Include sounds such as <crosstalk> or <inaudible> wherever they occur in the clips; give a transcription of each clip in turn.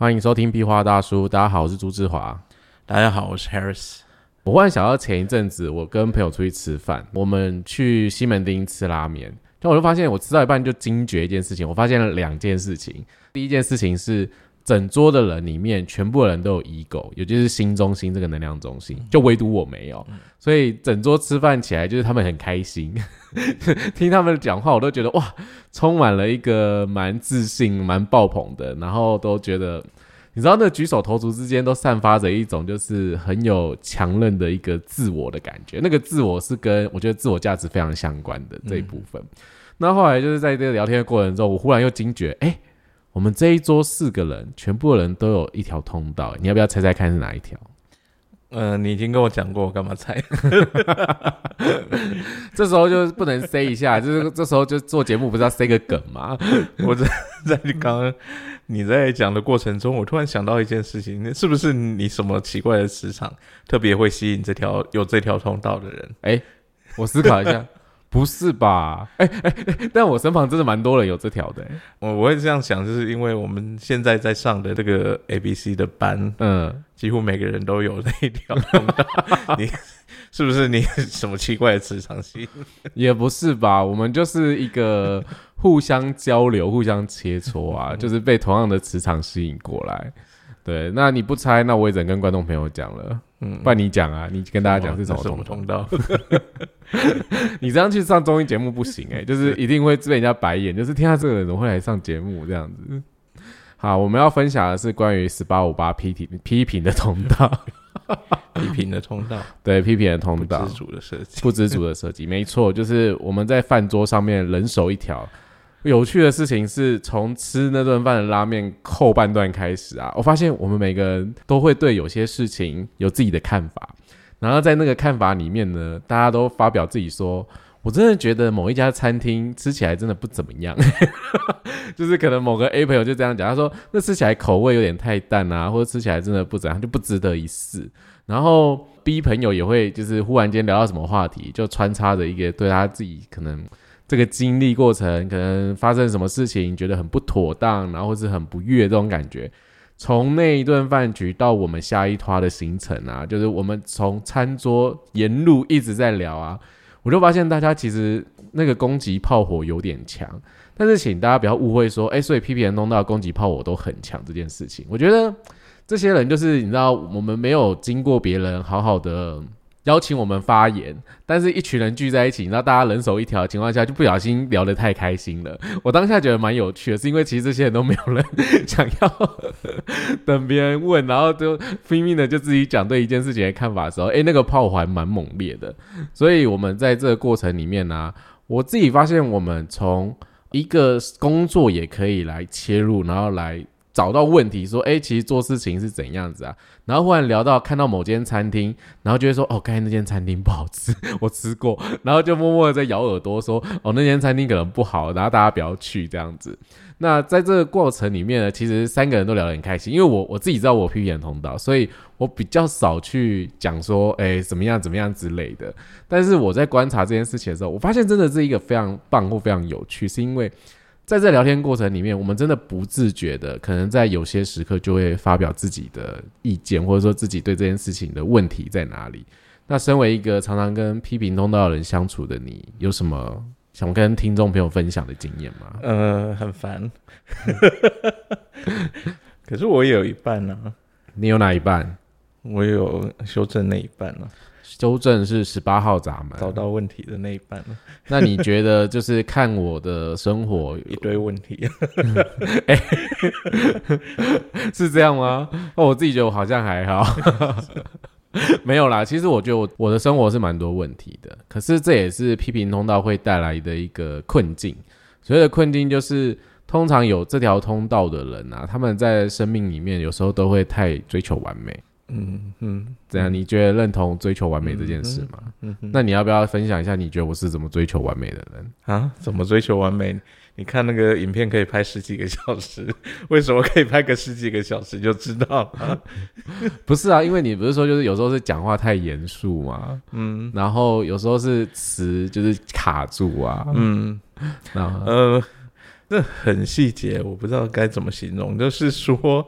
欢迎收听壁花大叔，大家好，我是朱志华。大家好，我是 Harris。我忽然想到前一阵子我跟朋友出去吃饭，我们去西门町吃拉面，但我就发现我吃到一半就惊觉一件事情，我发现了两件事情。第一件事情是。整桌的人里面，全部的人都有 ego，也就是心中心这个能量中心，就唯独我没有。所以整桌吃饭起来，就是他们很开心，<laughs> 听他们讲话，我都觉得哇，充满了一个蛮自信、蛮爆棚的，然后都觉得，你知道，那举手投足之间都散发着一种就是很有强韧的一个自我的感觉。那个自我是跟我觉得自我价值非常相关的这一部分。那后来就是在这个聊天的过程中，我忽然又惊觉，哎。我们这一桌四个人，全部的人都有一条通道，你要不要猜猜看是哪一条？嗯，你已经跟我讲过，我干嘛猜？<laughs> 这时候就不能塞一下，<laughs> 就是这时候就做节目不是要塞个梗吗？<laughs> 我在在刚刚你在讲的过程中，我突然想到一件事情，是不是你什么奇怪的磁场特别会吸引这条有这条通道的人？哎，我思考一下。不是吧？哎哎哎！但我身旁真的蛮多人有这条的。我我会这样想，就是因为我们现在在上的这个 A B C 的班，嗯，几乎每个人都有那一条通道。<laughs> 你是不是你什么奇怪的磁场吸引？也不是吧？我们就是一个互相交流、<laughs> 互相切磋啊，就是被同样的磁场吸引过来。对，那你不猜，那我也只能跟观众朋友讲了。嗯，不然你讲啊，你跟大家讲是什么通道？<laughs> 你这样去上综艺节目不行哎，<laughs> 就是一定会被人家白眼，就是天下这个人怎么会来上节目这样子。好，我们要分享的是关于十八五八批评批评的通道，批评的通道，<laughs> 对，批评的通道，不知足的设计，不知足的设计，没错，就是我们在饭桌上面人手一条。有趣的事情是从吃那顿饭的拉面后半段开始啊，我发现我们每个人都会对有些事情有自己的看法，然后在那个看法里面呢，大家都发表自己说，我真的觉得某一家餐厅吃起来真的不怎么样，<laughs> 就是可能某个 A 朋友就这样讲，他说那吃起来口味有点太淡啊，或者吃起来真的不怎样，就不值得一试。然后 B 朋友也会就是忽然间聊到什么话题，就穿插着一个对他自己可能。这个经历过程可能发生什么事情，觉得很不妥当，然后是很不悦这种感觉。从那一顿饭局到我们下一拖的行程啊，就是我们从餐桌沿路一直在聊啊，我就发现大家其实那个攻击炮火有点强。但是请大家不要误会说，哎，所以 P P 人弄到攻击炮火都很强这件事情，我觉得这些人就是你知道，我们没有经过别人好好的。邀请我们发言，但是一群人聚在一起，然后大家人手一条情况下，就不小心聊得太开心了。<laughs> 我当下觉得蛮有趣的，是因为其实这些人都没有人 <laughs> 想要等别人问，然后就拼命的就自己讲对一件事情的看法的时候，诶，那个炮还蛮猛烈的。所以我们在这个过程里面呢，我自己发现，我们从一个工作也可以来切入，然后来。找到问题，说，哎，其实做事情是怎样子啊？然后忽然聊到看到某间餐厅，然后就会说，哦，刚才那间餐厅不好吃，<laughs> 我吃过，然后就默默的在咬耳朵说，哦，那间餐厅可能不好，然后大家不要去这样子。那在这个过程里面呢，其实三个人都聊得很开心，因为我我自己知道我批评通道，所以我比较少去讲说，哎，怎么样怎么样之类的。但是我在观察这件事情的时候，我发现真的是一个非常棒或非常有趣，是因为。在这聊天过程里面，我们真的不自觉的，可能在有些时刻就会发表自己的意见，或者说自己对这件事情的问题在哪里。那身为一个常常跟批评通道的人相处的你，有什么想跟听众朋友分享的经验吗？呃，很烦，<laughs> 可是我也有一半呢。你有哪一半？我有修正那一半呢。纠正是十八号闸门，找到问题的那一半那你觉得就是看我的生活 <laughs> 一堆问题，<laughs> <laughs> 是这样吗？哦，我自己觉得我好像还好，没有啦。其实我觉得我我的生活是蛮多问题的，可是这也是批评通道会带来的一个困境。所谓的困境就是，通常有这条通道的人啊，他们在生命里面有时候都会太追求完美。嗯嗯，怎样？你觉得认同追求完美这件事吗？嗯，那你要不要分享一下？你觉得我是怎么追求完美的人啊？怎么追求完美？你看那个影片可以拍十几个小时，<laughs> 为什么可以拍个十几个小时就知道了？<laughs> 不是啊，因为你不是说就是有时候是讲话太严肃嘛，嗯，然后有时候是词就是卡住啊，嗯，然后呃，这很细节，我不知道该怎么形容，就是说。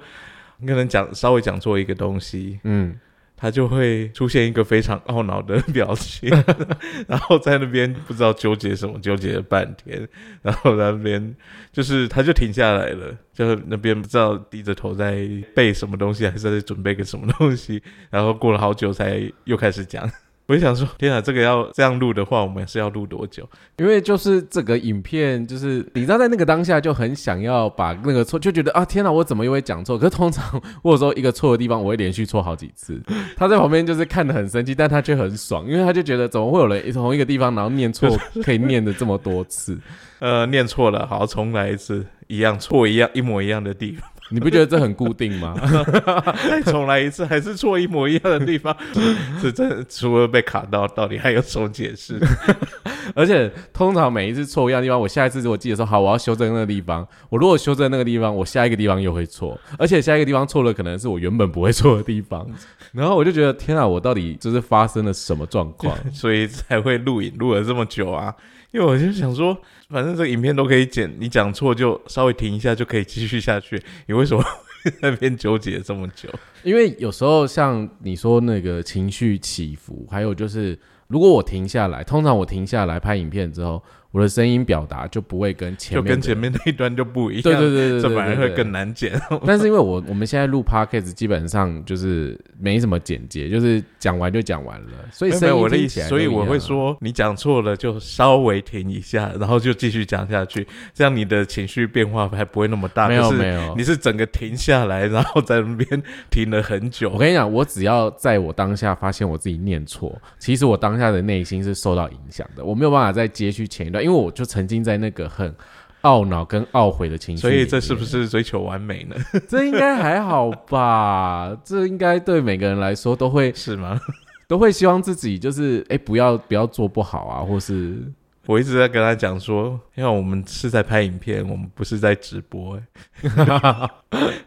可能讲稍微讲错一个东西，嗯。他就会出现一个非常懊恼的表情，<laughs> 然后在那边不知道纠结什么，纠结了半天，然后在那边就是他就停下来了，就是那边不知道低着头在背什么东西，还是在准备个什么东西，然后过了好久才又开始讲。我就想说，天啊，这个要这样录的话，我们是要录多久？因为就是这个影片，就是你知道，在那个当下就很想要把那个错，就觉得啊，天哪，我怎么又会讲错？可是通常或者说一个错的地方，我会连续错好几次。<laughs> 他在旁边就是看得很生气，但他却很爽，因为他就觉得怎么会有人同一个地方然后念错，可以念的这么多次？呃，念错了，好，重来一次，一样错一样一模一样的地方。你不觉得这很固定吗？<laughs> 再重来一次，还是错一模一样的地方，是真除了被卡到，到底还有什么解释？<laughs> 而且通常每一次错一样地方，我下一次如果记得说好，我要修正那个地方，我如果修正那个地方，我下一个地方又会错，而且下一个地方错了，可能是我原本不会错的地方。然后我就觉得天啊，我到底就是发生了什么状况？<laughs> 所以才会录影录了这么久啊。因为我就想说，反正这个影片都可以剪，你讲错就稍微停一下就可以继续下去。你为为什么 <laughs> 那边纠结这么久？因为有时候像你说那个情绪起伏，还有就是如果我停下来，通常我停下来拍影片之后。我的声音表达就不会跟前面，就跟前面那一段就不一样，对对对对，这反而会更难剪。但是因为我我们现在录 podcast 基本上就是没什么剪接，就是讲完就讲完了，所以声音听起来，所以我会说你讲错了就稍微停一下，然后就继续讲下去，这样你的情绪变化还不会那么大。没有没有，你是整个停下来，然后在那边停了很久。我跟你讲，我只要在我当下发现我自己念错，其实我当下的内心是受到影响的，我没有办法再接续前一段，因为我就曾经。在那个很懊恼跟懊悔的情绪，所以这是不是追求完美呢？<laughs> 这应该还好吧？这应该对每个人来说都会是吗？<laughs> 都会希望自己就是哎，不要不要做不好啊，或是 <laughs> 我一直在跟他讲说，因为我们是在拍影片，我们不是在直播。哎，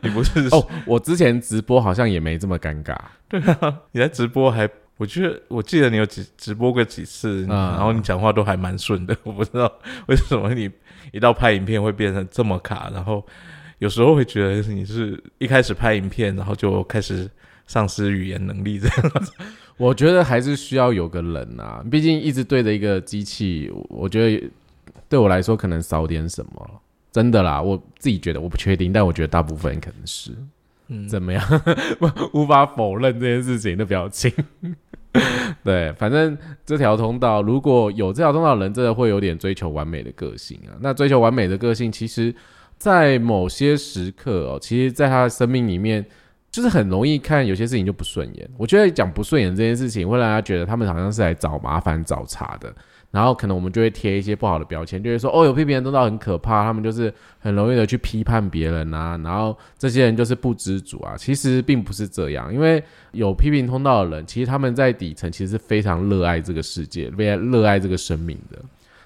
你不是哦？我之前直播好像也没这么尴尬。对啊，你在直播还。我觉得我记得你有直直播过几次，然后你讲话都还蛮顺的。<laughs> 我不知道 <laughs> 为什么你一到拍影片会变成这么卡，然后有时候会觉得你是一开始拍影片，然后就开始丧失语言能力这样。<laughs> 我觉得还是需要有个人啊，毕竟一直对着一个机器，我觉得对我来说可能少点什么。真的啦，我自己觉得我不确定，但我觉得大部分人可能是。怎么样？<laughs> 不无法否认这件事情的表情。<laughs> 对，反正这条通道如果有这条通道的人，真的会有点追求完美的个性啊。那追求完美的个性，其实，在某些时刻哦，其实在他的生命里面，就是很容易看有些事情就不顺眼。我觉得讲不顺眼这件事情，会让他觉得他们好像是来找麻烦、找茬的。然后可能我们就会贴一些不好的标签，就会说哦，有批评人通道很可怕，他们就是很容易的去批判别人啊，然后这些人就是不知足啊。其实并不是这样，因为有批评通道的人，其实他们在底层其实是非常热爱这个世界，非常热爱这个生命的。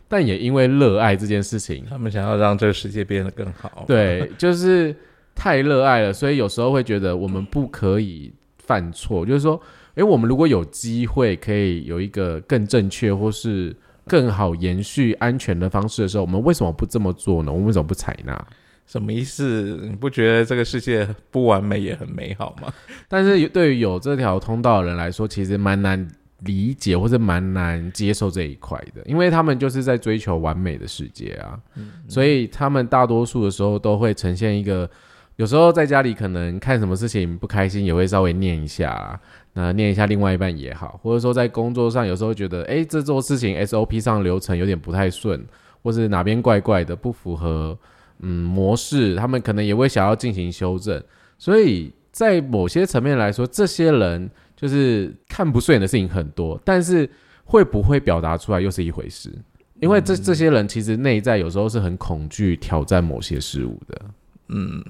但也因为热爱这件事情，他们想要让这个世界变得更好。对，就是太热爱了，所以有时候会觉得我们不可以犯错，就是说，诶，我们如果有机会可以有一个更正确或是。更好延续安全的方式的时候，我们为什么不这么做呢？我们为什么不采纳？什么意思？你不觉得这个世界不完美也很美好吗？<laughs> 但是对于有这条通道的人来说，其实蛮难理解或者蛮难接受这一块的，因为他们就是在追求完美的世界啊，所以他们大多数的时候都会呈现一个，有时候在家里可能看什么事情不开心，也会稍微念一下。那念一下另外一半也好，或者说在工作上有时候觉得，哎，这做事情 SOP 上流程有点不太顺，或是哪边怪怪的，不符合嗯模式，他们可能也会想要进行修正。所以在某些层面来说，这些人就是看不顺眼的事情很多，但是会不会表达出来又是一回事，因为这这些人其实内在有时候是很恐惧挑战某些事物的，嗯。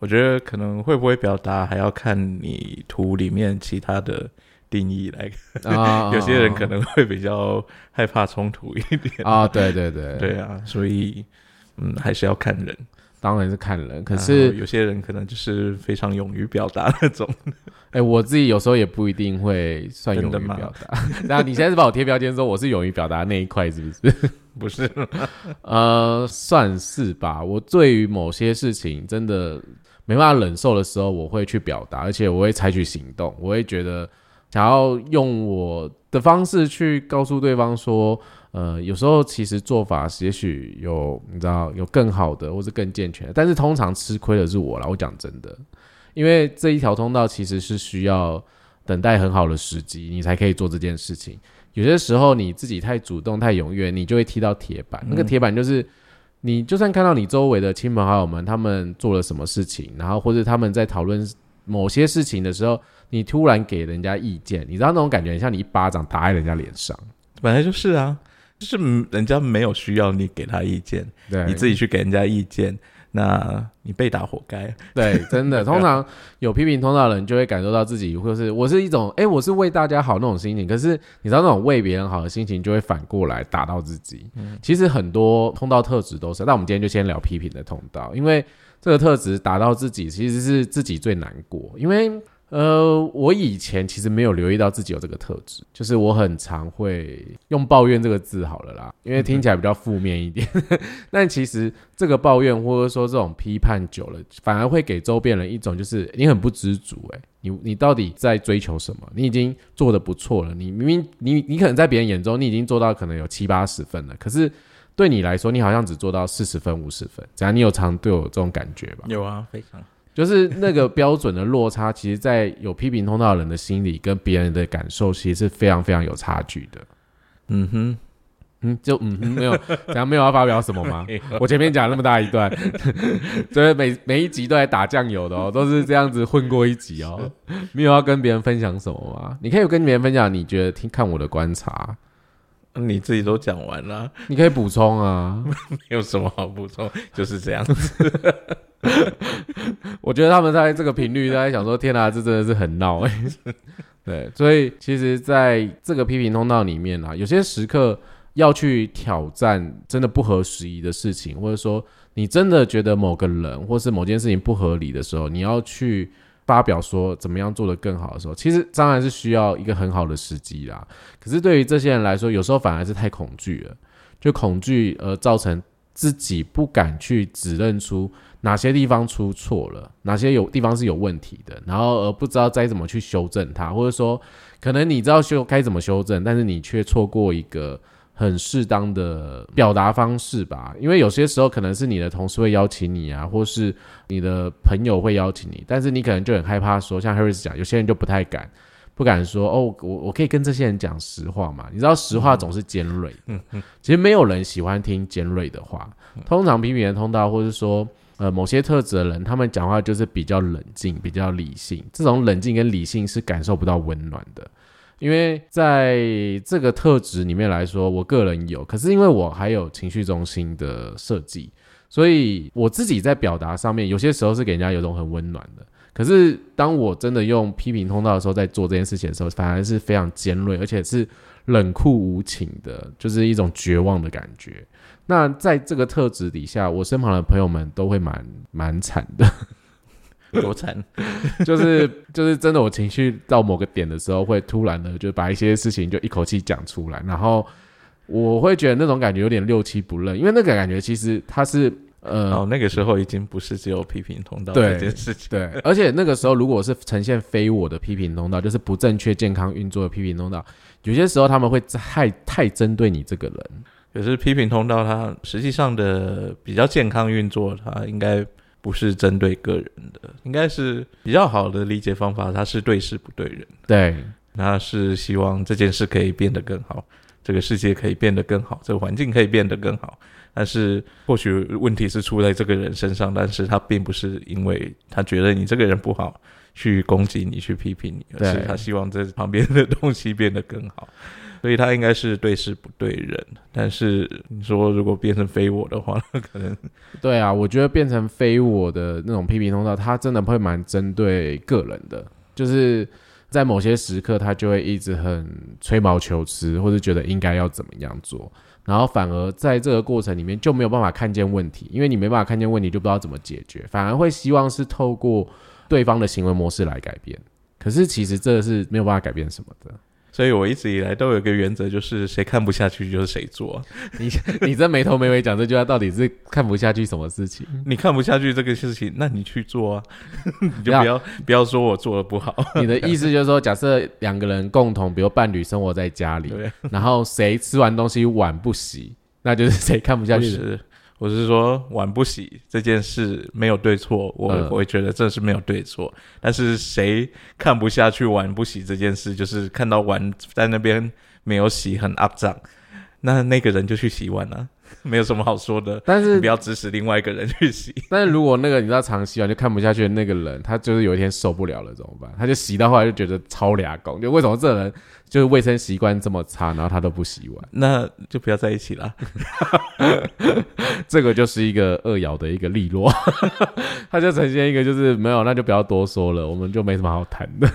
我觉得可能会不会表达，还要看你图里面其他的定义来。<laughs> 有些人可能会比较害怕冲突一点啊，对对对，<laughs> 对啊，所以嗯，还是要看人，当然是看人。可是有些人可能就是非常勇于表达那种。<laughs> 哎，我自己有时候也不一定会算勇于表达。那你现在是把我贴标签说我是勇于表达那一块，是不是？不是，呃，算是吧。我对于某些事情真的。没办法忍受的时候，我会去表达，而且我会采取行动，我会觉得想要用我的方式去告诉对方说，呃，有时候其实做法也许有你知道有更好的或是更健全，但是通常吃亏的是我啦。我讲真的，因为这一条通道其实是需要等待很好的时机，你才可以做这件事情。有些时候你自己太主动、太踊跃，你就会踢到铁板。那个铁板就是。你就算看到你周围的亲朋好友们，他们做了什么事情，然后或者他们在讨论某些事情的时候，你突然给人家意见，你知道那种感觉，像你一巴掌打在人家脸上。本来就是啊，就是人家没有需要你给他意见，你自己去给人家意见。那你被打活该，对，真的。<laughs> 通常有批评通道的人就会感受到自己，或是我是一种，哎，我是为大家好那种心情。可是你知道那种为别人好的心情，就会反过来打到自己。其实很多通道特质都是。那我们今天就先聊批评的通道，因为这个特质打到自己，其实是自己最难过，因为。呃，我以前其实没有留意到自己有这个特质，就是我很常会用抱怨这个字好了啦，因为听起来比较负面一点。<laughs> 但其实这个抱怨或者说这种批判久了，反而会给周边人一种就是你很不知足，诶，你你到底在追求什么？你已经做的不错了，你明明你你可能在别人眼中你已经做到可能有七八十分了，可是对你来说你好像只做到四十分五十分，怎样？你有常对我这种感觉吧？有啊，非常。就是那个标准的落差，其实，在有批评通道的人的心里，跟别人的感受，其实是非常非常有差距的。嗯哼，嗯，就嗯哼，没有，这样没有要发表什么吗？<laughs> 我前面讲那么大一段，所 <laughs> 以每每一集都在打酱油的哦，都是这样子混过一集哦，没有要跟别人分享什么吗？你可以跟别人分享，你觉得听看我的观察。你自己都讲完了，你可以补充啊，<laughs> 没有什么好补充，就是这样子。<laughs> 我觉得他们在这个频率在想说：“天哪，这真的是很闹哎。” <laughs> 对，所以其实在这个批评通道里面啊，有些时刻要去挑战真的不合时宜的事情，或者说你真的觉得某个人或是某件事情不合理的时候，你要去。发表说怎么样做得更好的时候，其实当然是需要一个很好的时机啦。可是对于这些人来说，有时候反而是太恐惧了，就恐惧而造成自己不敢去指认出哪些地方出错了，哪些有地方是有问题的，然后而不知道该怎么去修正它，或者说可能你知道修该怎么修正，但是你却错过一个。很适当的表达方式吧，因为有些时候可能是你的同事会邀请你啊，或是你的朋友会邀请你，但是你可能就很害怕说，像 Harris 讲，有些人就不太敢，不敢说哦，我我可以跟这些人讲实话嘛？你知道实话总是尖锐，嗯嗯，其实没有人喜欢听尖锐的话，通常批评人通道，或是说呃某些特质的人，他们讲话就是比较冷静、比较理性，这种冷静跟理性是感受不到温暖的。因为在这个特质里面来说，我个人有，可是因为我还有情绪中心的设计，所以我自己在表达上面，有些时候是给人家有种很温暖的。可是当我真的用批评通道的时候，在做这件事情的时候，反而是非常尖锐，而且是冷酷无情的，就是一种绝望的感觉。那在这个特质底下，我身旁的朋友们都会蛮蛮惨的。多惨，<laughs> 就是就是真的，我情绪到某个点的时候，会突然的就把一些事情就一口气讲出来，然后我会觉得那种感觉有点六七不认，因为那个感觉其实它是呃，哦，那个时候已经不是只有批评通道这件事情，对，而且那个时候如果是呈现非我的批评通道，就是不正确健康运作的批评通道，有些时候他们会太太针对你这个人，可是批评通道它实际上的比较健康运作，它应该。不是针对个人的，应该是比较好的理解方法。它是对事不对人，对，那是希望这件事可以变得更好，这个世界可以变得更好，这个环境可以变得更好。但是或许问题是出在这个人身上，但是他并不是因为他觉得你这个人不好去攻击你、去批评你，而是他希望这旁边的东西变得更好。所以他应该是对事不对人，但是你说如果变成非我的话，可能 <laughs> 对啊，我觉得变成非我的那种批评通道，他真的会蛮针对个人的，就是在某些时刻，他就会一直很吹毛求疵，或者觉得应该要怎么样做，然后反而在这个过程里面就没有办法看见问题，因为你没办法看见问题，就不知道怎么解决，反而会希望是透过对方的行为模式来改变，可是其实这是没有办法改变什么的。所以我一直以来都有一个原则，就是谁看不下去就是谁做。<laughs> 你你这没头没尾讲这句话，到底是看不下去什么事情？你看不下去这个事情，那你去做啊，<laughs> 你就不要不要说我做的不好。<laughs> 你的意思就是说，假设两个人共同，比如伴侣生活在家里，然后谁吃完东西碗不洗，那就是谁看不下去。我是说，碗不洗这件事没有对错，我我会觉得这是没有对错。但是谁看不下去碗不洗这件事，就是看到碗在那边没有洗，很肮脏，那那个人就去洗碗了。<laughs> 没有什么好说的，但是不要指使另外一个人去洗。但是如果那个你知道常洗完就看不下去的那个人，他就是有一天受不了了怎么办？他就洗到后来就觉得超俩工，就为什么这人就是卫生习惯这么差，然后他都不洗碗，那就不要在一起了。<laughs> 这个就是一个二爻的一个利落，<laughs> 他就呈现一个就是没有，那就不要多说了，我们就没什么好谈的，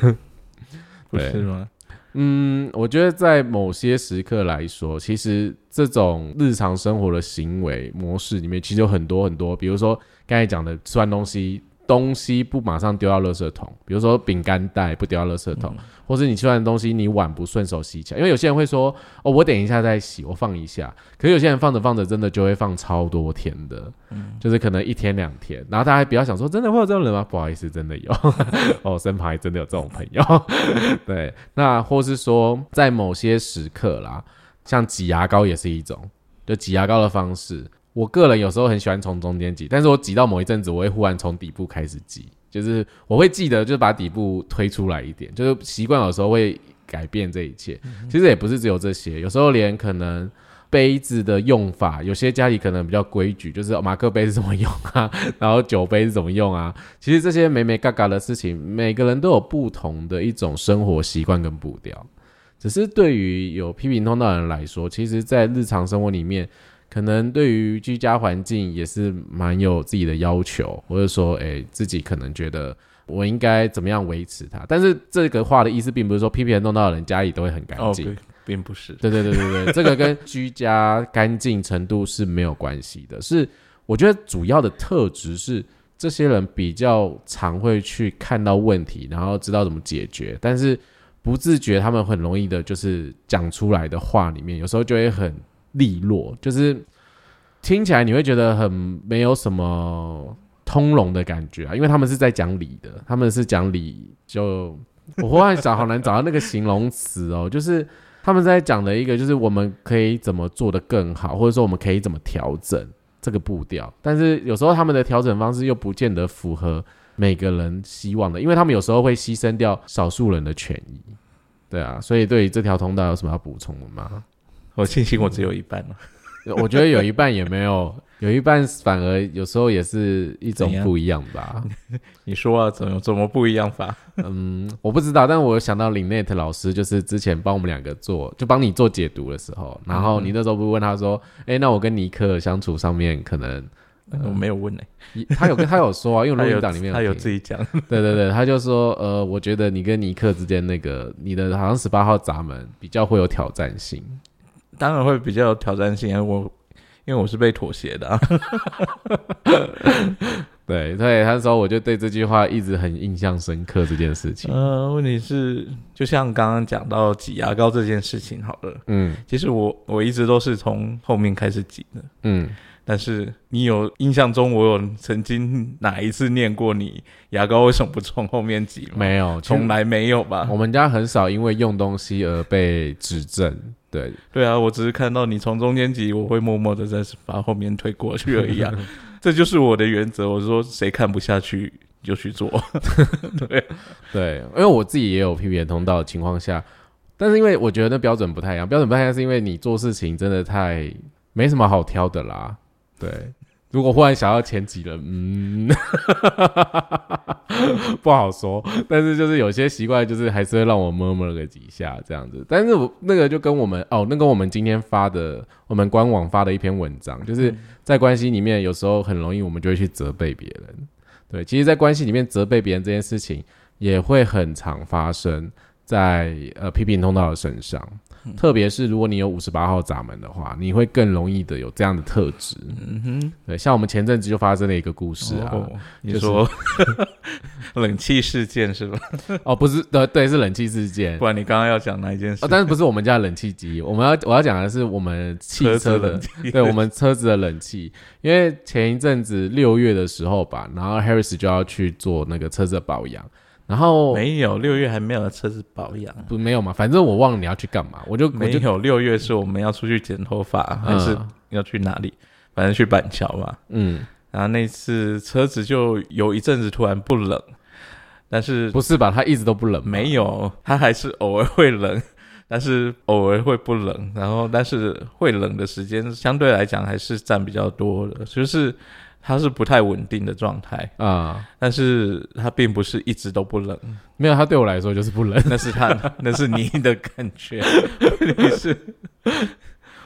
不是吗？嗯，我觉得在某些时刻来说，其实这种日常生活的行为模式里面，其实有很多很多，比如说刚才讲的吃完东西。东西不马上丢到垃圾桶，比如说饼干袋不丢到垃圾桶，或是你吃完的东西你碗不顺手洗起来，因为有些人会说哦，我等一下再洗，我放一下。可是有些人放着放着真的就会放超多天的，就是可能一天两天。然后大家还比较想说，真的会有这种人吗？不好意思，真的有 <laughs> 哦，身旁还真的有这种朋友。<laughs> 对，那或是说在某些时刻啦，像挤牙膏也是一种，就挤牙膏的方式。我个人有时候很喜欢从中间挤，但是我挤到某一阵子，我会忽然从底部开始挤，就是我会记得，就是把底部推出来一点，就是习惯有时候会改变这一切。其实也不是只有这些，有时候连可能杯子的用法，有些家里可能比较规矩，就是马克杯是怎么用啊，<laughs> 然后酒杯是怎么用啊。其实这些美美嘎嘎的事情，每个人都有不同的一种生活习惯跟步调。只是对于有批评通道的人来说，其实在日常生活里面。可能对于居家环境也是蛮有自己的要求，或者说，哎，自己可能觉得我应该怎么样维持它。但是这个话的意思并不是说批评弄到人家里都会很干净，并不是。对对对对对，这个跟居家干净程度是没有关系的。是我觉得主要的特质是这些人比较常会去看到问题，然后知道怎么解决，但是不自觉他们很容易的就是讲出来的话里面，有时候就会很。利落，就是听起来你会觉得很没有什么通融的感觉啊，因为他们是在讲理的，他们是讲理。就我忽然想，好难找到那个形容词哦，就是他们在讲的一个，就是我们可以怎么做的更好，或者说我们可以怎么调整这个步调。但是有时候他们的调整方式又不见得符合每个人希望的，因为他们有时候会牺牲掉少数人的权益。对啊，所以对于这条通道有什么要补充的吗？我庆幸我只有一半了，<laughs> 我觉得有一半也没有，有一半反而有时候也是一种不一样吧。<laughs> 你说啊，怎么怎么不一样法？<laughs> 嗯，我不知道，但我想到林内特老师就是之前帮我们两个做，就帮你做解读的时候，然后你那时候不是问他说，哎，那我跟尼克相处上面可能我没有问呢，他有跟他有说啊，因为录音档里面他有自己讲，对对对，他就说，呃，我觉得你跟尼克之间那个你的好像十八号闸门比较会有挑战性。当然会比较有挑战性啊！我因为我是被妥协的，对 <laughs> 对，他说我就对这句话一直很印象深刻。这件事情，呃，问题是就像刚刚讲到挤牙膏这件事情，好了，嗯，其实我我一直都是从后面开始挤的，嗯。但是你有印象中，我有曾经哪一次念过你牙膏为什么不从后面挤吗？没有，从来没有吧。我们家很少因为用东西而被指正。对，对啊，我只是看到你从中间挤，我会默默的在把后面推过去而已啊。<laughs> 这就是我的原则。我说谁看不下去就去做。<laughs> 对对，因为我自己也有 P P 通道的情况下，但是因为我觉得那标准不太一样，标准不太一样是因为你做事情真的太没什么好挑的啦。对，如果忽然想要前几人，嗯，<laughs> 不好说。但是就是有些习惯，就是还是会让我摸摸个几下这样子。但是我那个就跟我们哦，那个我们今天发的，我们官网发的一篇文章，就是在关系里面，有时候很容易我们就会去责备别人。对，其实，在关系里面责备别人这件事情也会很常发生。在呃批评通道的身上。特别是如果你有五十八号闸门的话，你会更容易的有这样的特质。嗯哼，对，像我们前阵子就发生了一个故事啊，你说 <laughs> 冷气事件是吧？<laughs> 哦，不是，对对，是冷气事件。不然你刚刚要讲哪一件事？哦但是不是我们家冷气机？我们要我要讲的是我们汽车的，对我们车子的冷气。因为前一阵子六月的时候吧，然后 Harris 就要去做那个车子的保养。然后没有六月还没有车子保养，不没有嘛？反正我忘了你要去干嘛，我就没有六月是我们要出去剪头发，还是要去哪里？反正去板桥嘛。嗯，然后那次车子就有一阵子突然不冷，但是不是吧？它一直都不冷？没有，它还是偶尔会冷，<laughs> 但是偶尔会不冷。然后但是会冷的时间相对来讲还是占比较多的，就是。它是不太稳定的状态啊，但是它并不是一直都不冷，没有，它对我来说就是不冷，<laughs> 那是它，那是你的感觉，你是，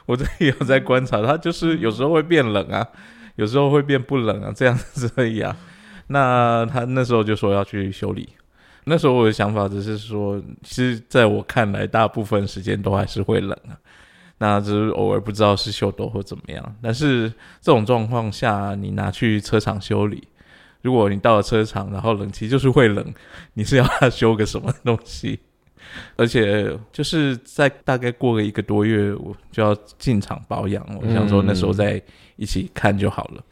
我这里有在观察，它就是有时候会变冷啊，有时候会变不冷啊，这样子而已啊。那他那时候就说要去修理，那时候我的想法只是说，其实在我看来，大部分时间都还是会冷啊。那只是偶尔不知道是秀逗或怎么样，但是这种状况下，你拿去车厂修理，如果你到了车厂，然后冷气就是会冷，你是要他修个什么东西？<laughs> 而且就是在大概过个一个多月，我就要进厂保养，我想说那时候再一起看就好了。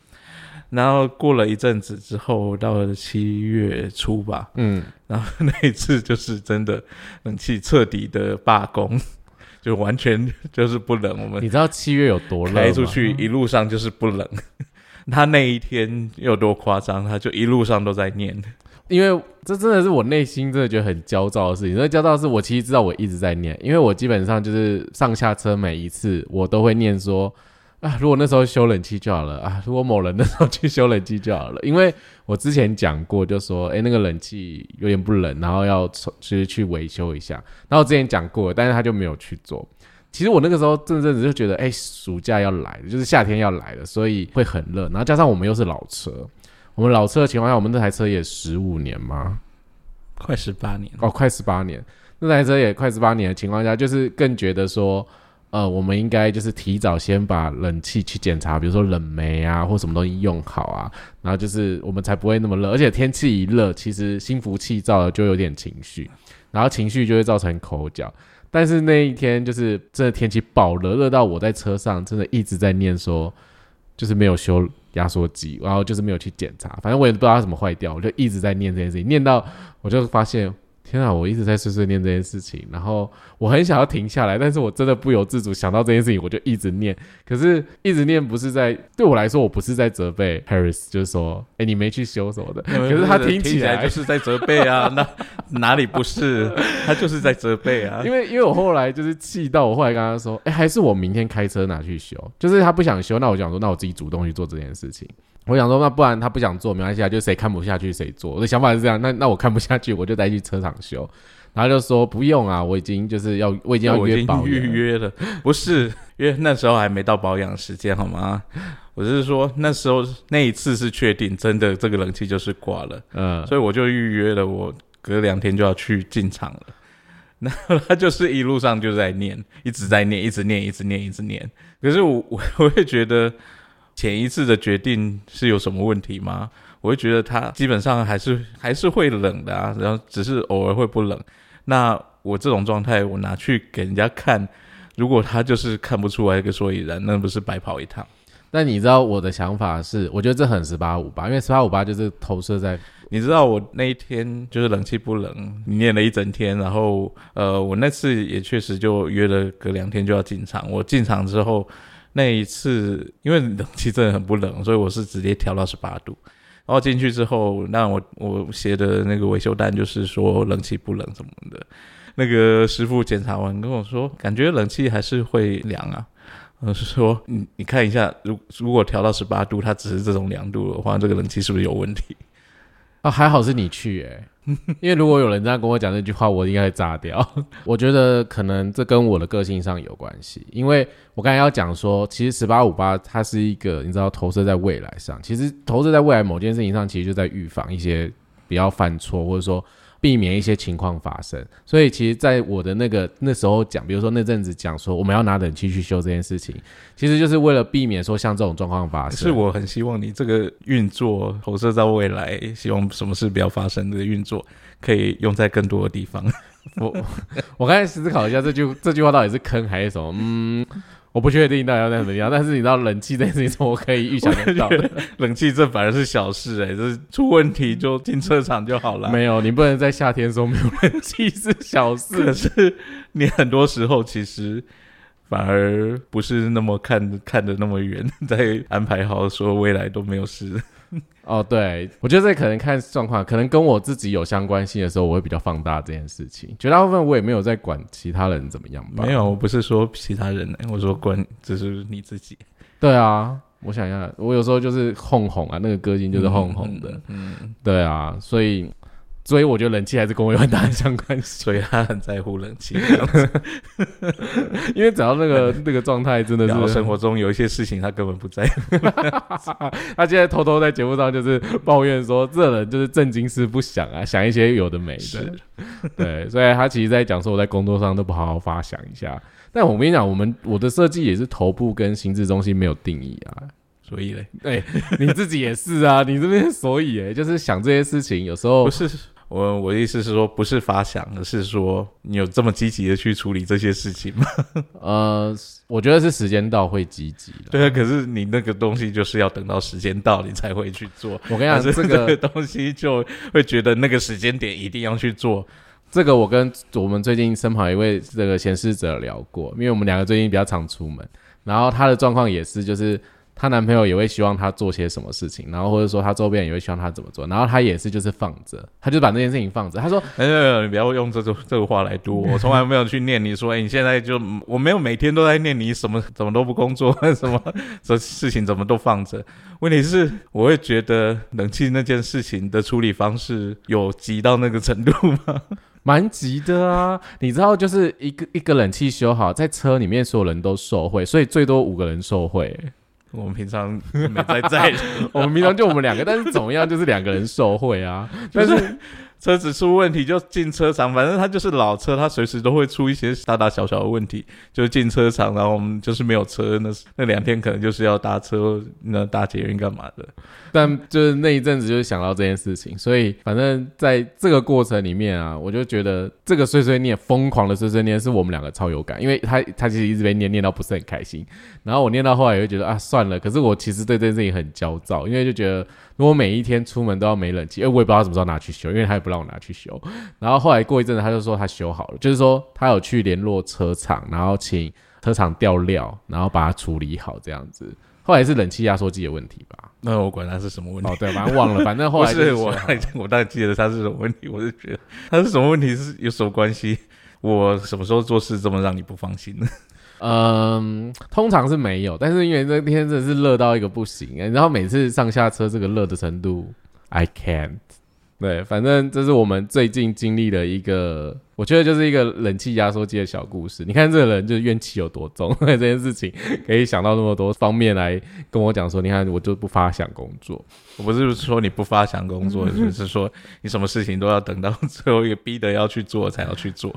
然后过了一阵子之后，到了七月初吧，嗯，然后那一次就是真的冷气彻底的罢工。就完全 <laughs> 就是不冷，我们你知道七月有多冷开出去一路上就是不冷。<laughs> 他那一天有多夸张，他就一路上都在念。因为这真的是我内心真的觉得很焦躁的事情。那焦躁是我其实知道我一直在念，因为我基本上就是上下车每一次我都会念说。啊，如果那时候修冷气就好了啊！如果某人那时候去修冷气就好了，因为我之前讲过，就说，哎，那个冷气有点不冷，然后要其实去维修一下。然后我之前讲过，但是他就没有去做。其实我那个时候这阵子就觉得，哎，暑假要来了，就是夏天要来了，所以会很热。然后加上我们又是老车，我们老车的情况下，我们那台车也十五年吗？快十八年哦，快十八年。那台车也快十八年的情况下，就是更觉得说。呃，我们应该就是提早先把冷气去检查，比如说冷媒啊，或什么东西用好啊，然后就是我们才不会那么热。而且天气一热，其实心浮气躁的就有点情绪，然后情绪就会造成口角。但是那一天就是真的天气爆热，热到我在车上真的一直在念说，就是没有修压缩机，然后就是没有去检查，反正我也不知道它怎么坏掉，我就一直在念这件事情，念到我就发现。天啊！我一直在碎碎念这件事情，然后我很想要停下来，但是我真的不由自主想到这件事情，我就一直念。可是，一直念不是在对我来说，我不是在责备 Harris，就是说，哎，你没去修什么的。<laughs> 可是他听起来就是在责备啊，那哪里不是？他就是在责备啊。<laughs> 因为，因为我后来就是气到，我后来跟他说，哎，还是我明天开车拿去修。就是他不想修，那我想说，那我自己主动去做这件事情。我想说，那不然他不想做没关系啊，就谁看不下去谁做。我的想法是这样，那那我看不下去，我就再去车厂修。然后就说不用啊，我已经就是要我已经要约保预约了，不是因为那时候还没到保养时间好吗？我是说那时候那一次是确定真的这个冷气就是挂了，嗯，所以我就预约了，我隔两天就要去进厂了。<laughs> 那他就是一路上就在念，一直在念，一直念，一直念，一直念。可是我我我会觉得。前一次的决定是有什么问题吗？我会觉得它基本上还是还是会冷的啊，然后只是偶尔会不冷。那我这种状态，我拿去给人家看，如果他就是看不出来一个所以然，那不是白跑一趟？那你知道我的想法是，我觉得这很十八五八，因为十八五八就是投射在，你知道我那一天就是冷气不冷，你念了一整天，然后呃，我那次也确实就约了隔两天就要进场，我进场之后。那一次，因为冷气真的很不冷，所以我是直接调到十八度。然后进去之后，那我我写的那个维修单就是说冷气不冷什么的。那个师傅检查完跟我说，感觉冷气还是会凉啊。我是说，你你看一下，如如果调到十八度，它只是这种凉度的话，这个冷气是不是有问题？啊，还好是你去诶。<laughs> 因为如果有人这样跟我讲这句话，我应该会炸掉。<laughs> 我觉得可能这跟我的个性上有关系，因为我刚才要讲说，其实十八五八它是一个，你知道投射在未来上，其实投射在未来某件事情上，其实就在预防一些比较犯错，或者说。避免一些情况发生，所以其实，在我的那个那时候讲，比如说那阵子讲说我们要拿冷气去修这件事情，其实就是为了避免说像这种状况发生。是我很希望你这个运作投射在未来，希望什么事不要发生的运作，可以用在更多的地方。<laughs> 我 <laughs> 我刚才思考一下，这句这句话到底是坑还是什么？嗯。我不确定大家在怎么样，但是你知道冷气这件事情，我可以预想得到的。<laughs> 冷气这反而是小事哎，这出问题就进车场就好了。<laughs> 没有，你不能在夏天说没有冷气是小事，可是你很多时候其实反而不是那么看看的那么远，在安排好说未来都没有事。哦，对，我觉得这可能看状况，可能跟我自己有相关性的时候，我会比较放大这件事情。绝大部分我也没有在管其他人怎么样吧。没有，我不是说其他人，我说管，只是你自己。对啊，我想一下，我有时候就是哄哄啊，那个歌星就是哄哄的。嗯，对啊，所以。所以我觉得冷气还是跟我有很大的相关系，所以他很在乎冷气，<laughs> 因为只要那个 <laughs> 那个状态真的是生活中有一些事情他根本不在乎，<laughs> 他现在偷偷在节目上就是抱怨说这人就是正经事不想啊，想一些有的没的，对，所以他其实在讲说我在工作上都不好好发想一下，但我跟你讲，我们我的设计也是头部跟心智中心没有定义啊。所以嘞，哎，你自己也是啊，你这边所以哎，就是想这些事情，有时候不是我我的意思是说，不是发想，而是说你有这么积极的去处理这些事情吗？<laughs> 呃，我觉得是时间到会积极的。对啊，可是你那个东西就是要等到时间到你才会去做。我跟你讲，这个东西就会觉得那个时间点一定要去做。这个我跟我们最近身旁一位这个显示者聊过，因为我们两个最近比较常出门，然后他的状况也是就是。她男朋友也会希望她做些什么事情，然后或者说她周边也会希望她怎么做，然后她也是就是放着，她就把这件事情放着。她说：“没有没有，你不要用这种这个话来读，我从来没有去念你说，哎，你现在就我没有每天都在念你什么 <laughs> 怎么都不工作，什么这事情怎么都放着。问题是，我会觉得冷气那件事情的处理方式有急到那个程度吗？<laughs> 蛮急的啊！你知道，就是一个一个冷气修好，在车里面所有人都受贿，所以最多五个人受贿。”我们平常没在在，<laughs> 我们平常就我们两个，但是怎么样就是两个人受贿啊，但是。车子出问题就进车厂，反正它就是老车，它随时都会出一些大大小小的问题，就进车厂，然后我们就是没有车，那那两天可能就是要搭车，那搭捷运干嘛的？但就是那一阵子就是想到这件事情，所以反正在这个过程里面啊，我就觉得这个碎碎念，疯狂的碎碎念是我们两个超有感，因为他他其实一直被念念到不是很开心，然后我念到后来也会觉得啊算了，可是我其实对这件事情很焦躁，因为就觉得。如果每一天出门都要没冷气，哎，我也不知道什么时候拿去修，因为他也不让我拿去修。然后后来过一阵子，他就说他修好了，就是说他有去联络车厂，然后请车厂调料，然后把它处理好这样子。后来是冷气压缩机的问题吧？那我管他是什么问题？哦，对，反正忘了，反正后来是我，我大概 <laughs> 记得他是什么问题，我就觉得他是什么问题是有什么关系？我什么时候做事这么让你不放心呢？嗯，通常是没有，但是因为那天真的是热到一个不行，然后每次上下车这个热的程度，I can't。对，反正这是我们最近经历的一个，我觉得就是一个冷气压缩机的小故事。你看这个人就是怨气有多重，<laughs> 这件事情可以想到那么多方面来跟我讲说，你看我就不发想工作，我不是说你不发想工作，就 <laughs> 是说你什么事情都要等到最后一个逼得要去做才要去做，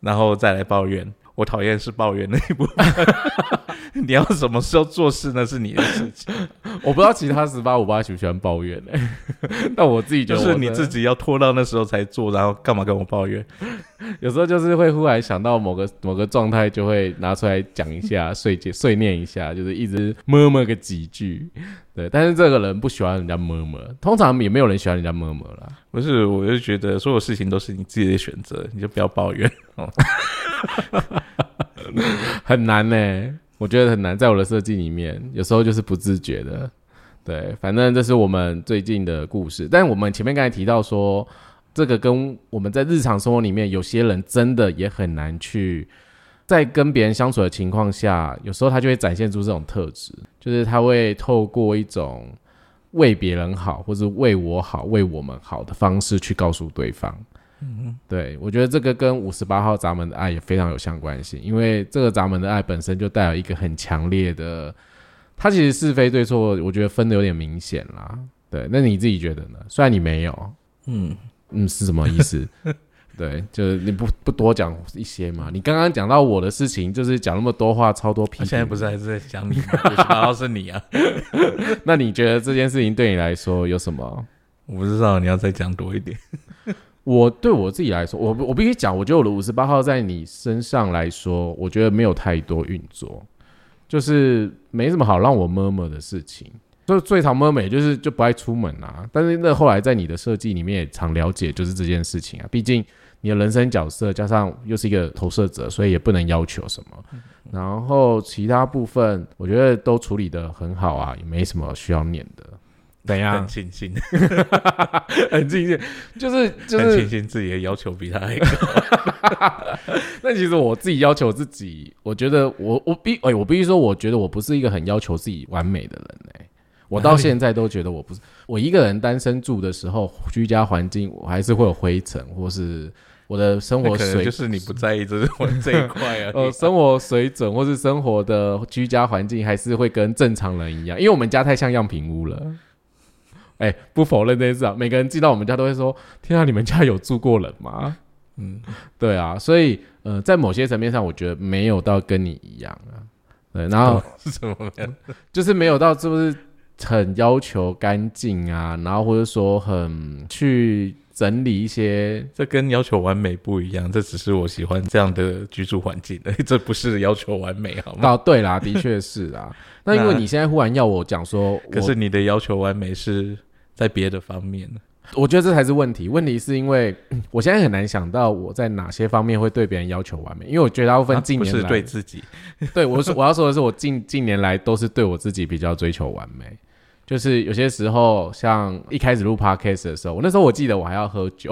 然后再来抱怨。我讨厌是抱怨那一部分，<laughs> 你要什么时候做事那是你的事情。<laughs> 我不知道其他十八五八喜不喜欢抱怨呢？<laughs> 但我自己就是你自己要拖到那时候才做，然后干嘛跟我抱怨？有时候就是会忽然想到某个某个状态，就会拿出来讲一下，碎碎碎念一下，就是一直摸摸个几句。对，但是这个人不喜欢人家摸摸，通常也没有人喜欢人家摸摸啦。不是，我就觉得所有事情都是你自己的选择，你就不要抱怨。哦 <laughs> 很难呢，我觉得很难，在我的设计里面，有时候就是不自觉的。对，反正这是我们最近的故事。但我们前面刚才提到说，这个跟我们在日常生活里面，有些人真的也很难去在跟别人相处的情况下，有时候他就会展现出这种特质，就是他会透过一种为别人好，或者为我好、为我们好的方式去告诉对方。嗯，对，我觉得这个跟五十八号闸门的爱也非常有相关性，因为这个闸门的爱本身就带有一个很强烈的，它其实是非对错，我觉得分的有点明显啦。对，那你自己觉得呢？虽然你没有，嗯嗯，是什么意思？<laughs> 对，就是你不不多讲一些嘛？你刚刚讲到我的事情，就是讲那么多话，超多批评。现在不是还是在讲你，然后是你啊？<laughs> 那你觉得这件事情对你来说有什么？我不知道，你要再讲多一点。我对我自己来说，我我必须讲，我觉得我的五十八号在你身上来说，我觉得没有太多运作，就是没什么好让我摸摸的事情。就最常摸美就是就不爱出门啊。但是那后来在你的设计里面也常了解，就是这件事情啊。毕竟你的人生角色加上又是一个投射者，所以也不能要求什么。然后其他部分我觉得都处理的很好啊，也没什么需要念的。怎样？很庆幸，<laughs> 很庆幸，就是就是很庆幸自己的要求比他还高。<laughs> 那其实我自己要求自己，我觉得我我必哎，我必须说，我觉得我不是一个很要求自己完美的人哎。我到现在都觉得我不是，我一个人单身住的时候，居家环境我还是会有灰尘，或是我的生活水就是你不在意这 <laughs> 我这一块啊。<laughs> 呃，生活水准或是生活的居家环境还是会跟正常人一样，因为我们家太像样品屋了。哎，不否认这件事啊，每个人寄到我们家都会说：“天啊，你们家有住过人吗？”嗯，对啊，所以呃，在某些层面上，我觉得没有到跟你一样啊。对，然后是什么样？<laughs> 就是没有到是不是很要求干净啊？然后或者说很去整理一些，这跟要求完美不一样。这只是我喜欢这样的居住环境，<laughs> 这不是要求完美，好吗？哦，对啦，的确是啊。那因为你现在忽然要我讲说，<laughs> 可是你的要求完美是。在别的方面呢？我觉得这才是问题。问题是因为 <clears throat> 我现在很难想到我在哪些方面会对别人要求完美，因为我觉得大部分近年来对自己，<laughs> 对我是我要说的是，我近近年来都是对我自己比较追求完美。就是有些时候，像一开始录 podcast 的时候，我那时候我记得我还要喝酒，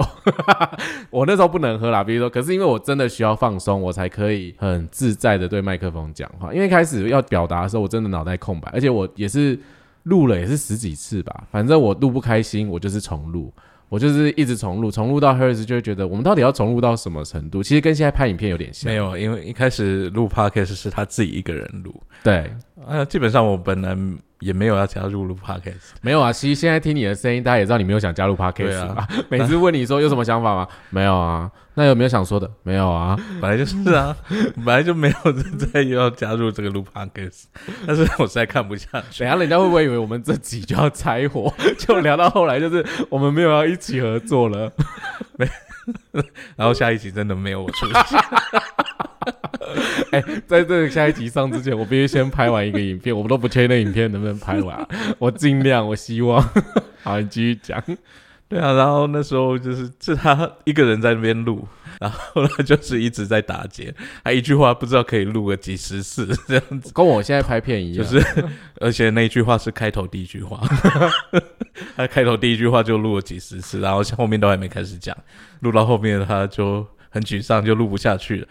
<laughs> 我那时候不能喝啦。比如说，可是因为我真的需要放松，我才可以很自在的对麦克风讲话。因为开始要表达的时候，我真的脑袋空白，而且我也是。录了也是十几次吧，反正我录不开心，我就是重录，我就是一直重录，重录到 Hers 就会觉得我们到底要重录到什么程度？其实跟现在拍影片有点像。没有，因为一开始录 Podcast 是他自己一个人录。对，啊，基本上我本来。也没有要加入录 podcast，没有啊。其实现在听你的声音，大家也知道你没有想加入 podcast 啊。每次问你说有什么想法吗？没有啊。那有没有想说的？没有啊。本来就是啊，<laughs> 本来就没有在要加入这个录 podcast，但是我实在看不下去。等下人家会不会以为我们这集就要拆伙？<laughs> 就聊到后来就是我们没有要一起合作了，<laughs> 没。然后下一集真的没有我出现。<laughs> 哎，在这个下一集上之前，我必须先拍完一个影片，我们都不确定那影片能不能拍完，我尽量，我希望。好，你继续讲。对啊，然后那时候就是是他一个人在那边录，然后他就是一直在打结，他一句话不知道可以录个几十次这样子，跟我现在拍片一样。就是，而且那一句话是开头第一句话，<laughs> 他开头第一句话就录了几十次，然后后面都还没开始讲，录到后面他就很沮丧，就录不下去了。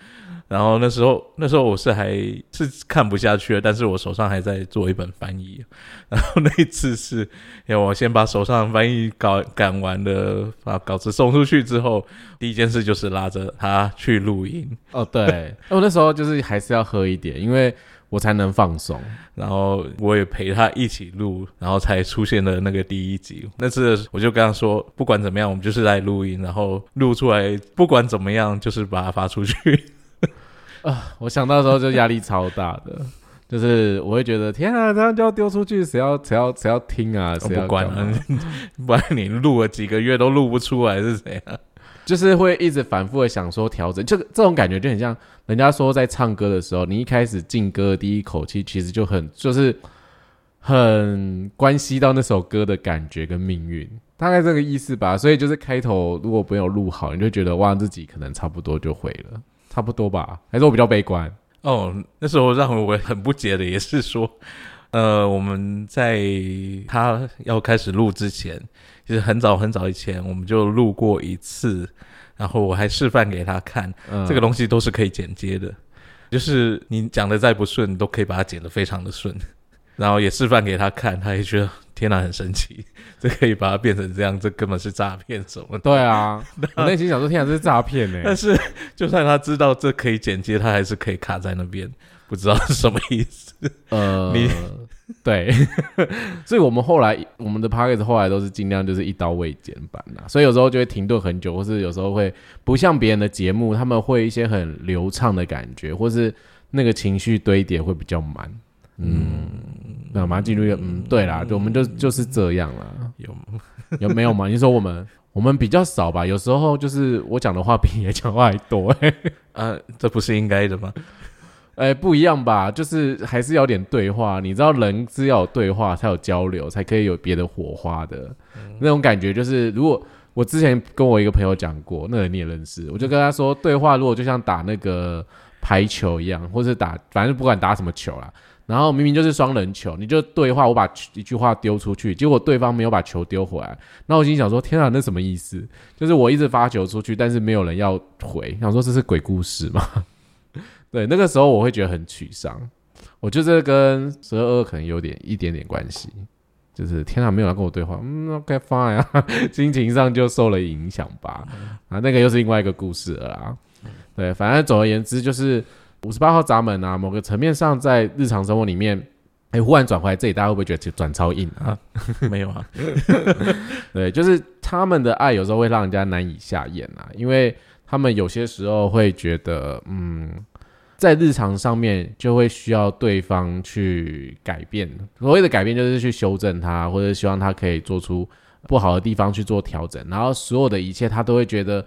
然后那时候，那时候我是还是看不下去了，但是我手上还在做一本翻译。<laughs> 然后那一次是，因为我先把手上翻译稿赶完的，把稿子送出去之后，第一件事就是拉着他去录音。哦，对，<laughs> 我那时候就是还是要喝一点，因为我才能放松。然后我也陪他一起录，然后才出现了那个第一集。那次我就跟他说，不管怎么样，我们就是在录音，然后录出来，不管怎么样，就是把它发出去。啊！我想到时候就压力超大的，就是我会觉得天啊，这样就要丢出去，谁要谁要谁要听啊？谁要管啊？<laughs> 不然你录了几个月都录不出来是谁啊？就是会一直反复的想说调整，这个这种感觉就很像人家说在唱歌的时候，你一开始进歌的第一口气，其实就很就是很关系到那首歌的感觉跟命运，大概这个意思吧。所以就是开头如果没有录好，你就觉得哇，自己可能差不多就毁了。差不多吧，还是我比较悲观哦。那时候让我很不解的也是说，呃，我们在他要开始录之前，其实很早很早以前我们就录过一次，然后我还示范给他看，这个东西都是可以剪接的，就是你讲的再不顺，都可以把它剪得非常的顺。然后也示范给他看，他也觉得天哪，很神奇，<laughs> 这可以把它变成这样，这根本是诈骗什么？对啊，<laughs> 我内心想说，天哪，这是诈骗呢。<laughs> 但是就算他知道这可以剪接，他还是可以卡在那边，不知道是什么意思。呃，你对，所以我们后来我们的 p o c a s t 后来都是尽量就是一刀未剪版啦，所以有时候就会停顿很久，或是有时候会不像别人的节目，他们会一些很流畅的感觉，或是那个情绪堆叠会比较满。嗯，那马上进入一个嗯，对啦，就我们就就是这样啦。有有没有嘛？你说我们我们比较少吧？有时候就是我讲的话比你讲话还多，哎，<laughs> 啊，这不是应该的吗？哎，不一样吧？就是还是要点对话。你知道，人是要有对话才有交流，才可以有别的火花的那种感觉。就是如果我之前跟我一个朋友讲过，那个你也认识，我就跟他说，对话如果就像打那个排球一样，或是打，反正不管打什么球啦。然后明明就是双人球，你就对话，我把一句话丢出去，结果对方没有把球丢回来。那我心想说：天啊，那什么意思？就是我一直发球出去，但是没有人要回。想说这是鬼故事吗？<laughs> 对，那个时候我会觉得很沮丧。我觉得这跟十二二可能有点一点点关系。就是天啊，没有人跟我对话，嗯，OK <laughs> fine，心情上就受了影响吧。啊，那个又是另外一个故事了啦。对，反正总而言之就是。五十八号闸门啊，某个层面上，在日常生活里面，哎，忽然转回来这里，大家会不会觉得转超硬啊？<laughs> 没有啊，<laughs> 对，就是他们的爱有时候会让人家难以下咽啊，因为他们有些时候会觉得，嗯，在日常上面就会需要对方去改变，所谓的改变就是去修正他，或者希望他可以做出不好的地方去做调整，然后所有的一切他都会觉得。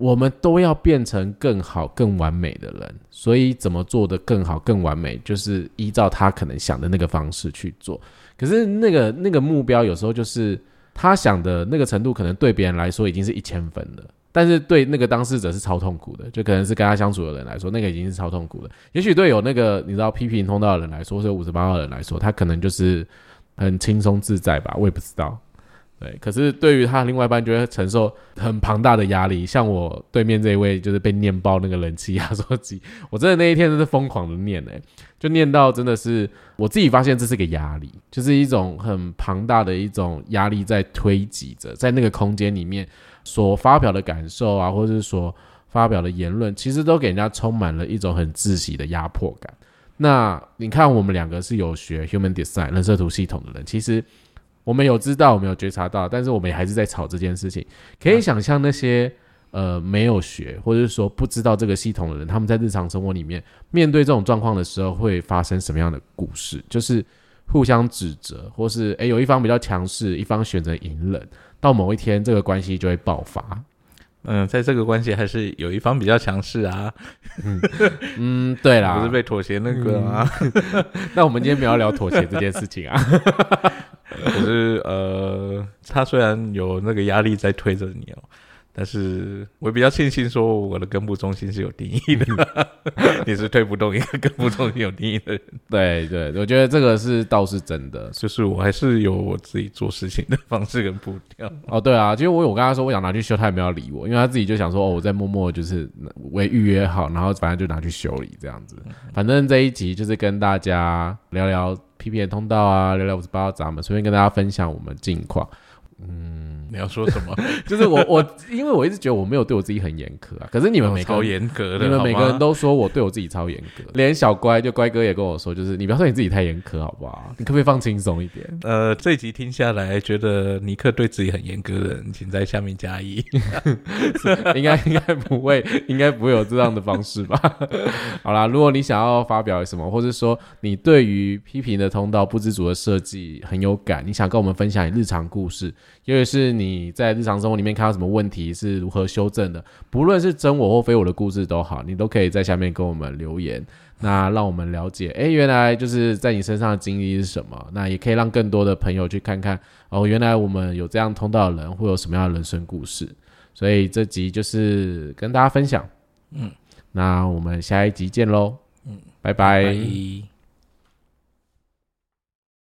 我们都要变成更好、更完美的人，所以怎么做的更好、更完美，就是依照他可能想的那个方式去做。可是那个那个目标有时候就是他想的那个程度，可能对别人来说已经是一千分了，但是对那个当事者是超痛苦的，就可能是跟他相处的人来说，那个已经是超痛苦的。也许对有那个你知道批评通道的人来说，或者五十八号人来说，他可能就是很轻松自在吧，我也不知道。对，可是对于他另外一半，就会承受很庞大的压力。像我对面这一位，就是被念爆那个人气压缩机，<laughs> 我真的那一天真是疯狂的念哎，就念到真的是我自己发现这是个压力，就是一种很庞大的一种压力在推挤着，在那个空间里面所发表的感受啊，或者是所发表的言论，其实都给人家充满了一种很窒息的压迫感。那你看，我们两个是有学 Human Design 人设图系统的人，其实。我们有知道，我们有觉察到，但是我们也还是在吵这件事情。可以想象那些呃没有学或者是说不知道这个系统的人，他们在日常生活里面面对这种状况的时候，会发生什么样的故事？就是互相指责，或是诶有一方比较强势，一方选择隐忍，到某一天这个关系就会爆发。嗯，在这个关系还是有一方比较强势啊。嗯嗯，对啦，<laughs> 不是被妥协那个啊。<laughs> 那我们今天不要聊妥协这件事情啊。可是呃，他虽然有那个压力在推着你哦，但是我比较庆幸说我的根部中心是有定义的，<laughs> 你是推不动一个根部中心有定义的人。<laughs> 对对，我觉得这个是倒是真的，就是我还是有我自己做事情的方式跟步调。哦，对啊，其实我有跟他说我想拿去修，他也没有理我，因为他自己就想说哦，我在默默就是为预约好，然后反正就拿去修理这样子。反正这一集就是跟大家聊聊。P P 的通道啊，六六五十八咱们随，便跟大家分享我们近况。嗯，你要说什么？<laughs> 就是我我，因为我一直觉得我没有对我自己很严苛啊。可是你们每超严格的，你们每个人都说我对我自己超严格，<laughs> 连小乖就乖哥也跟我说，就是你不要对你自己太严苛，好不好？你可不可以放轻松一点？呃，这集听下来，觉得尼克对自己很严格的人，请在下面加一。<laughs> 应该应该不会，应该不会有这样的方式吧？好啦，如果你想要发表什么，或者说你对于批评的通道不知足的设计很有感，你想跟我们分享你日常故事。尤其是你在日常生活里面看到什么问题是如何修正的，不论是真我或非我的故事都好，你都可以在下面跟我们留言，那让我们了解，哎，原来就是在你身上的经历是什么，那也可以让更多的朋友去看看，哦，原来我们有这样通道的人会有什么样的人生故事，所以这集就是跟大家分享，嗯，那我们下一集见喽，嗯，拜。拜。